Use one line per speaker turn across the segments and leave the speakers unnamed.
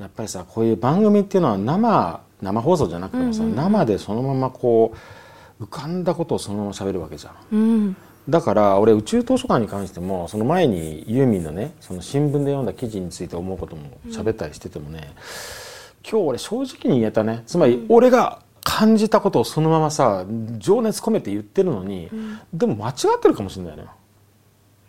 やっぱりさこういう番組っていうのは生生放送じゃなくてもさ、生でそのままこう浮かんだことをそのまま喋るわけじゃん。
うん。
だから俺宇宙図書館に関してもその前にユーミンのねその新聞で読んだ記事について思うことも喋ったりしててもね、今日俺正直に言えたね。つまり俺が感じたことをそのままさ情熱込めて言ってるのに、でも間違ってるかもしれないのよ。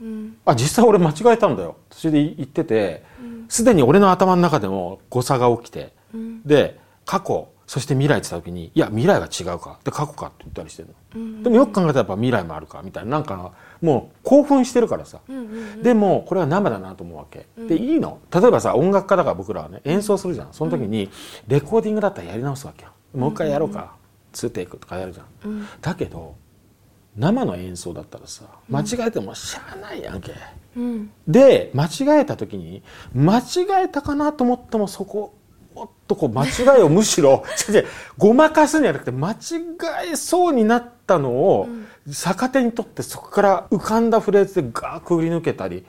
うん。
あ実際俺間違えたんだよ。途中で言っててすで、に俺の頭の中でも誤差が起きて、
ん。
で過去そして未来って言った時にいや未来は違うか。で過去かって言ったりしてるの、でもよく考えたらやっぱ未来もあるかみたいな。なんかもう興奮してるからさ、
うんうん
でもこれは生だなと思うわけ、でいいの。例えばさ音楽家だから僕らはね演奏するじゃん。その時にレコーディングだったらやり直すわけよ。もう一回やろうか、2テイクとかやるじゃん、
うん。
だけど生の演奏だったらさ間違えてもしゃあないやんけ、
うん。
で間違えた時に間違えたかなと思ってもそこおっとこう間違いをむしろ ごまかすんじゃなくて間違えそうになったのを逆手にとってそこから浮かんだフレーズでガーッくぐり抜けたりっ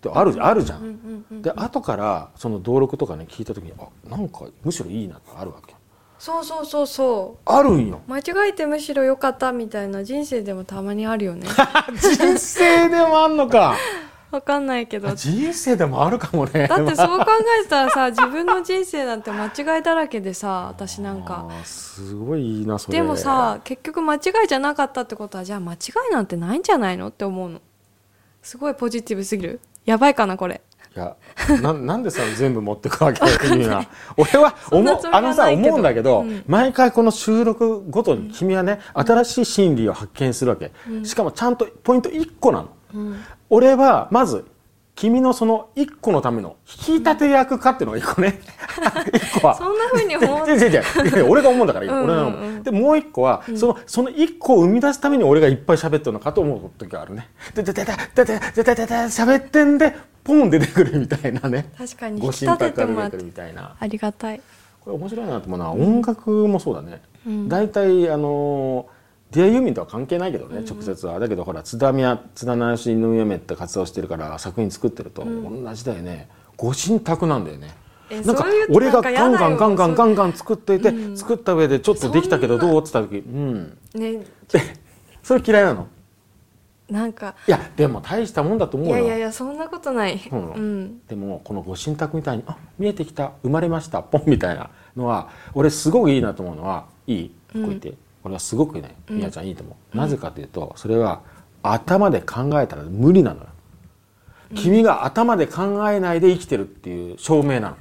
てあるじゃん。あるじゃんで後からその登録とかね聞いた時にあなんかむしろいいなってあるわけ
そうそうそうそ
あるんよ
う間違えてむしろ良かったみたいな人生でもたまにあるよね。
人生でもあんのか。
わかんないけど。だ
人生でもあるかもね。
ってそう考えてたらさ 自分の人生なんて間違いだらけでさ私なんか。
すごいいいなそれ。
でもさ結局間違いじゃなかったってことはじゃあ間違いなんてないんじゃないのって思うの。すごいポジティブすぎる。やばいかなこれ。
いやななんでさ全部持ってくわけ君は。俺は思うあのさ思うんだけど、
うん。
毎回この収録ごとに君はね、新しい心理を発見するわけ、しかもちゃんとポイント1個なの、
うん。
俺はまず君のその1個のための引き立て役かっていうのが1個ね。1個は。
そんな風に思う。
違う違う俺が思うんだから、
うんうんうん。
俺が思う。でもう一個は、そのその一個を生み出すために俺がいっぱい喋ってるのかと思う時があるね。でででででででででで喋ってんでポン出てくるみたいなね。
確かに。
ご
引き立て
神託
て
るみたいな。
ありがたい。
これ面白いなと思うのは音楽もそうだね、
うん。
大体あのディアユーミンとは関係ないけどね、直接は。だけどほら津田宮津田七吉の夢って活動してるから作品作ってると、同じだよね。ご神託なんだよね。
え
なんか俺がガンガンガンガンガンガン作っていて、
うん。
作った上でちょっとできたけどどう？って言った時うん。
ね。
それ嫌いなの？
なんか。
いやでも大したもんだと思よ。
いうやいやいやそんなことない。
そうなの。
うん。
でもこのご神託みたいに「あ見えてきた生まれましたポン」みたいなのは俺すごくいいなと思うのはいい？こう言って、これはすごくねみやちゃんいいと思う、なぜかというとそれは頭で考えたら無理なのよ、君が頭で考えないで生きてるっていう証明なの。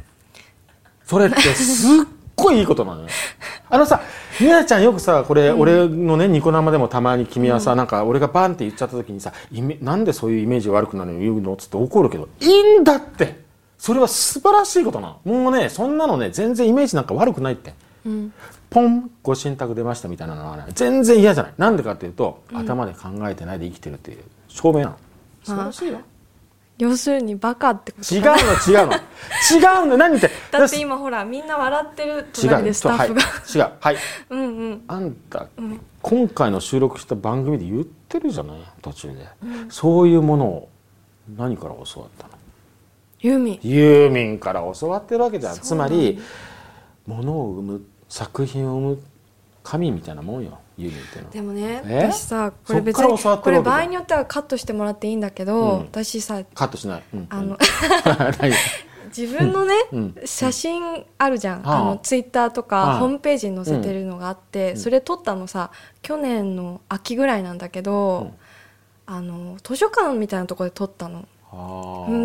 それってすっごいいいことなのよ。あのさみやちゃんよくさこれ、俺のねニコ生でもたまに君はさ、なんか俺がバンって言っちゃった時にさなんでそういうイメージ悪くなるの言うのっつって怒るけどいいんだって。それは素晴らしいことなの。もうねそんなのね全然イメージなんか悪くないって
うん
ポンご神託出ましたみたいなのはね全然嫌じゃない。なんでかっていうと、頭で考えてないで生きてるっていう証明なの。素晴らしいよ
要するにバカってこと
違うの違うの。違うの 何言って？
だって今ほらみんな笑ってる
違う。
隣でスタッフが、
はい、違う。はい。
うんうん。
あんた、今回の収録した番組で言ってるじゃない？途中で、そういうものを何から教わったの？
ユーミン。
ユーミンから教わってるわけじゃん。つまりものを生む作品を生む神みたいなもんよユってのは。
でもね
え？
私さこれ別にこれ場合によってはカットしてもらっていいんだけど、
うん。
私さ
カットしない、うん、
あの
何
自分のね、
うん。
写真あるじゃん、
はあ。
あのツイッターとか、
はあ。
ホームページに載せてるのがあって、それ撮ったのさ去年の秋ぐらいなんだけど、あの図書館みたいなところで撮ったの。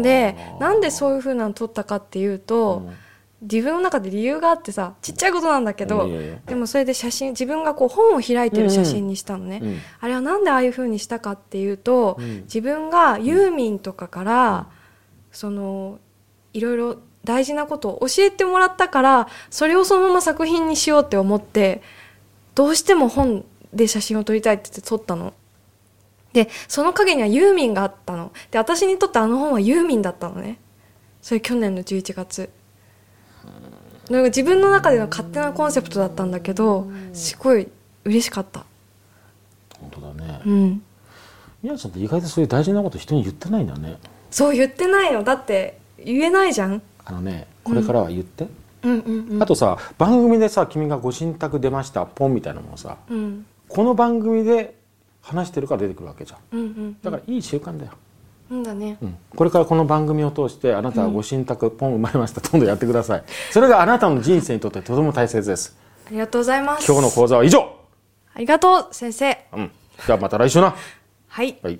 でなんでそういう風なの撮ったかっていうと、
うん
自分の中で理由があってさちっちゃいことなんだけど、でもそれで写真自分がこう本を開いてる写真にしたのね、
うん。
あれはなんでああいう風にしたかっていうと、
うん。
自分がユーミンとかから、そのいろいろ大事なことを教えてもらったからそれをそのまま作品にしようって思ってどうしても本で写真を撮りたいって言って撮ったの。でその陰にはユーミンがあったの。で私にとってあの本はユーミンだったのね。それ去年の11月自分の中での勝手なコンセプトだったんだけどすごい嬉しかった。
本当だね。
うん。
みやちゃんって意外とそういう大事なこと人に言ってないんだね。
そう言ってないの。だって言えないじゃん。
あのねこれからは言って、
うん。うんうん
あとさ番組でさ君がご神託出ましたポンみたいなのもさ
うん。
この番組で話してるから出てくるわけじゃん。
うんうん
だからいい習慣だよ、
うんだね。
うん、これからこの番組を通してあなたはご神託ポン生まれました。どんどんやってください。それがあなたの人生にとってとても大切です。
ありがとうございます。
今日の講座は以上、
ありがとう先生。
うん、じゃあまた来週な。
はい。
はい